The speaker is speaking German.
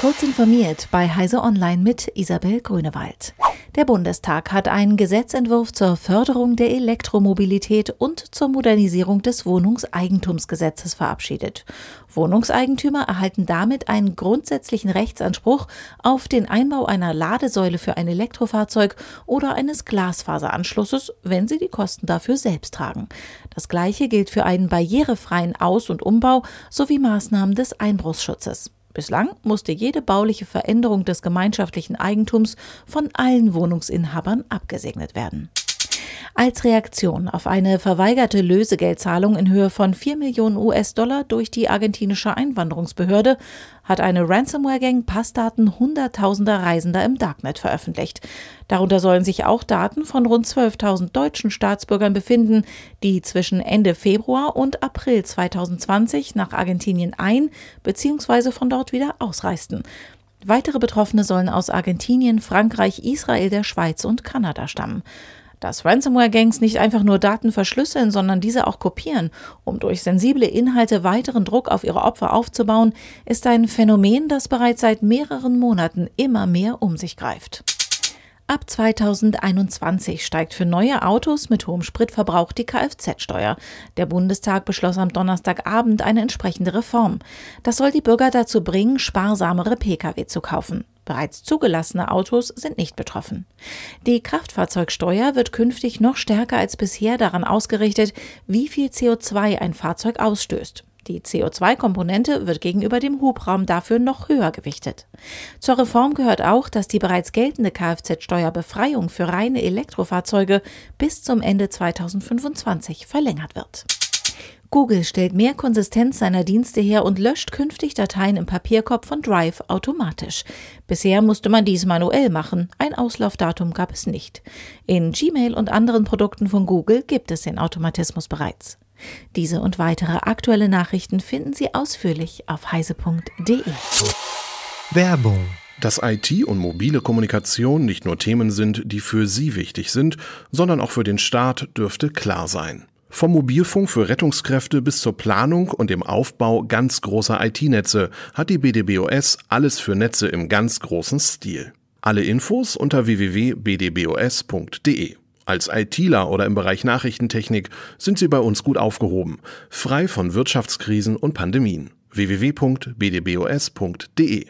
Kurz informiert bei Heise Online mit Isabel Grünewald. Der Bundestag hat einen Gesetzentwurf zur Förderung der Elektromobilität und zur Modernisierung des Wohnungseigentumsgesetzes verabschiedet. Wohnungseigentümer erhalten damit einen grundsätzlichen Rechtsanspruch auf den Einbau einer Ladesäule für ein Elektrofahrzeug oder eines Glasfaseranschlusses, wenn sie die Kosten dafür selbst tragen. Das gleiche gilt für einen barrierefreien Aus- und Umbau sowie Maßnahmen des Einbruchsschutzes. Bislang musste jede bauliche Veränderung des gemeinschaftlichen Eigentums von allen Wohnungsinhabern abgesegnet werden. Als Reaktion auf eine verweigerte Lösegeldzahlung in Höhe von 4 Millionen US-Dollar durch die argentinische Einwanderungsbehörde hat eine Ransomware-Gang Passdaten hunderttausender Reisender im Darknet veröffentlicht. Darunter sollen sich auch Daten von rund 12.000 deutschen Staatsbürgern befinden, die zwischen Ende Februar und April 2020 nach Argentinien ein- bzw. von dort wieder ausreisten. Weitere Betroffene sollen aus Argentinien, Frankreich, Israel, der Schweiz und Kanada stammen. Dass Ransomware-Gangs nicht einfach nur Daten verschlüsseln, sondern diese auch kopieren, um durch sensible Inhalte weiteren Druck auf ihre Opfer aufzubauen, ist ein Phänomen, das bereits seit mehreren Monaten immer mehr um sich greift. Ab 2021 steigt für neue Autos mit hohem Spritverbrauch die Kfz-Steuer. Der Bundestag beschloss am Donnerstagabend eine entsprechende Reform. Das soll die Bürger dazu bringen, sparsamere Pkw zu kaufen. Bereits zugelassene Autos sind nicht betroffen. Die Kraftfahrzeugsteuer wird künftig noch stärker als bisher daran ausgerichtet, wie viel CO2 ein Fahrzeug ausstößt. Die CO2-Komponente wird gegenüber dem Hubraum dafür noch höher gewichtet. Zur Reform gehört auch, dass die bereits geltende Kfz-Steuerbefreiung für reine Elektrofahrzeuge bis zum Ende 2025 verlängert wird. Google stellt mehr Konsistenz seiner Dienste her und löscht künftig Dateien im Papierkorb von Drive automatisch. Bisher musste man dies manuell machen, ein Auslaufdatum gab es nicht. In Gmail und anderen Produkten von Google gibt es den Automatismus bereits. Diese und weitere aktuelle Nachrichten finden Sie ausführlich auf heise.de. Werbung dass IT und mobile Kommunikation nicht nur Themen sind, die für Sie wichtig sind, sondern auch für den Staat, dürfte klar sein. Vom Mobilfunk für Rettungskräfte bis zur Planung und dem Aufbau ganz großer IT-Netze hat die BDBOS alles für Netze im ganz großen Stil. Alle Infos unter www.bdbos.de. Als ITler oder im Bereich Nachrichtentechnik sind Sie bei uns gut aufgehoben, frei von Wirtschaftskrisen und Pandemien. www.bdbos.de